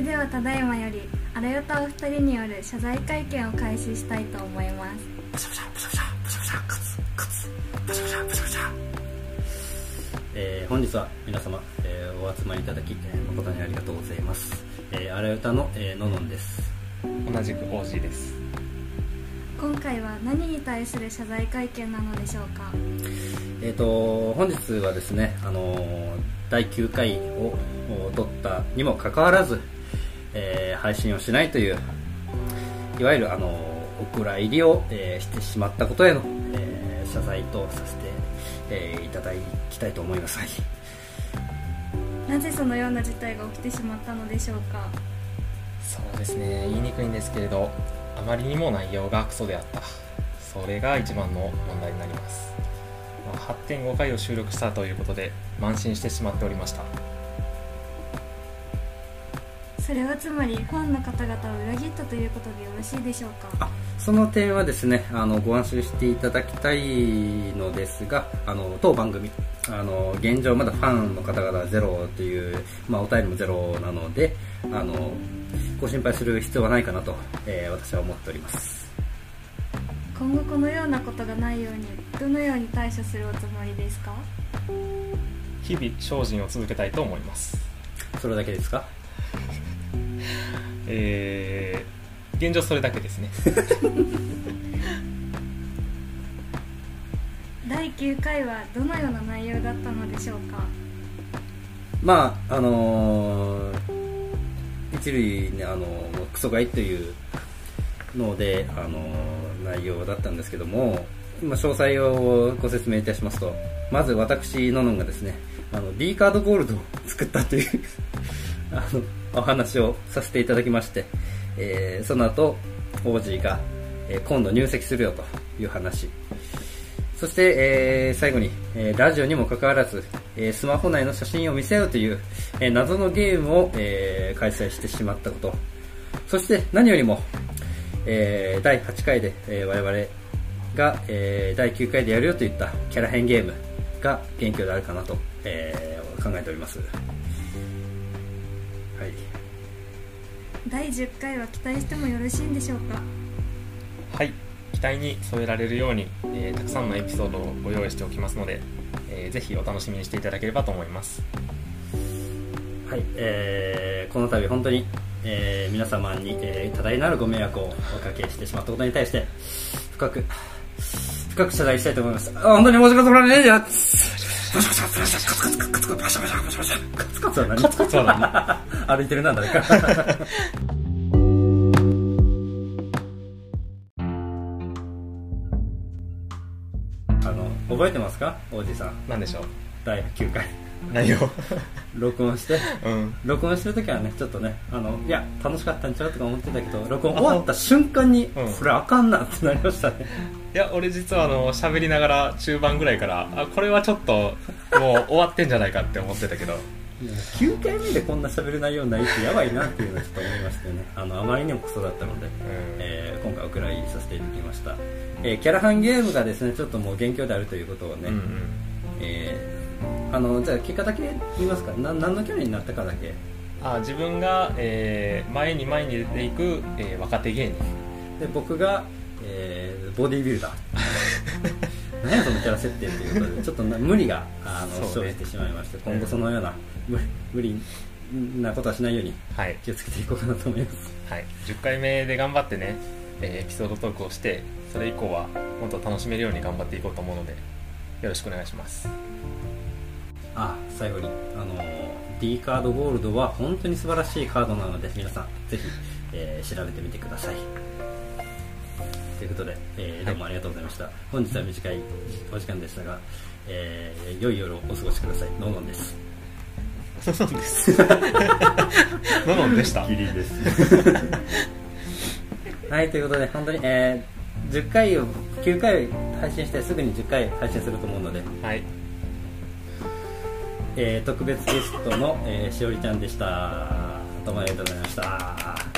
れではただいまよりあらよたお二人による謝罪会見を開始したいと思いますえー本日は皆様、えーお集まりいただき、えー誠にありがとうございます。えー、あらゆたの、えーののんです。同じく OG です今回は何に対する謝罪会見なのでしょうか？えっ、と、本日はですね、あのー第9回をお撮ったにもかかわらず、えー配信をしないという、いわゆる、あのーお蔵入りを、えーしてしまったことへの、えー謝罪とさせて、えーいただきたいと思います。はい。なぜそのような事態が起きてしまったのでしょうか？そうですね。言いにくいんですけれどあまりにも内容がクソであった。それが一番の問題になります、まあ8.5回を収録したということで慢心してしまっておりましたそれはつまりファンの方々を裏切ったということでよろしいでしょうか？あその点はですねあのご安心していただきたいのですがあの当番組あの現状まだファンの方々はゼロという、まあ、お便りもゼロなのであのご心配する必要はないかなと、えー私は思っております。今後このようなことがないようにどのように対処するおつもりですか？日々精進を続けたいと思います。それだけですか？えー、現状それだけですね。第9回はどのような内容だったのでしょうか？まああのー一類ねあのークソがいというのであのー内容だったんですけども今詳細をご説明いたしますとまず私ののんがですねあの B カードゴールドを作ったというあのお話をさせていただきまして、えーその後オージーが、えー今度入籍するよという話。そして、えー最後に、えーラジオにもかかわらず、えースマホ内の写真を見せようという、えー謎のゲームを、えー開催してしまったこと。そして何よりも、えー第8回で、えー我々が、えー第9回でやるよといったキャラ変ゲームが元凶であるかなと、えー考えております。第10回は期待してもよろしいんでしょうか？はい期待に添えられるように、えーたくさんのエピソードをご用意しておきますので、えーぜひお楽しみにしていただければと思います。はい、えーこの度本当に、えー皆様に、えー多大なるご迷惑をおかけしてしまったことに対して深く深く謝罪したいと思います。あ本当に申し訳ございませんじゃカツカツカツカツカツカツカツカツカツカツは何カツカツは歩いてるな誰かあの覚えてますか王子さん何でしょう第9回。内容録音して？うん。録音してる時はねちょっとねあのいや楽しかったんちゃうとか思ってたけど録音終わった瞬間に、うん。これあかんなってなりましたね。いや俺実はあの喋りながら中盤ぐらいからあこれはちょっともう終わってんじゃないかって思ってたけど。いや9回目でこんな喋る内容ないってやばいなっていうのはちょっと思いましてね。あのあまりにもクソだったので、えー今回お蔵入りさせていただきました、えーキャラハンゲームがですねちょっともう元凶であるということをね、うんうん。えーあのじゃあ結果だけ言いますか？な何のキャラになったかだけ。あ自分が、えー前に前に出ていく、えー若手芸人。で僕が、えーボディービルダー。何やそのキャラ設定ということでちょっとな無理があの、生じてしまいまして今後そのような無理無理なことはしないようにはい、気をつけていこうかなと思います。はい、10回目で頑張ってね、えーエピソードトークをしてそれ以降はもっと楽しめるように頑張っていこうと思うのでよろしくお願いしますあ最後にあの D カードゴールドは本当に素晴らしいカードなので皆さんぜひ、えー調べてみてください。ということで、えーどうもありがとうございました、本日は短いお時間でしたが、えー良い夜をお過ごしください。ノーノンです。ののんです。ののんでした。キリンです。はいということで本当に、えー10回を9回配信してすぐに10回配信すると思うので、はいえー特別ゲストの、えーしおりちゃんでした。どうもありがとうございました。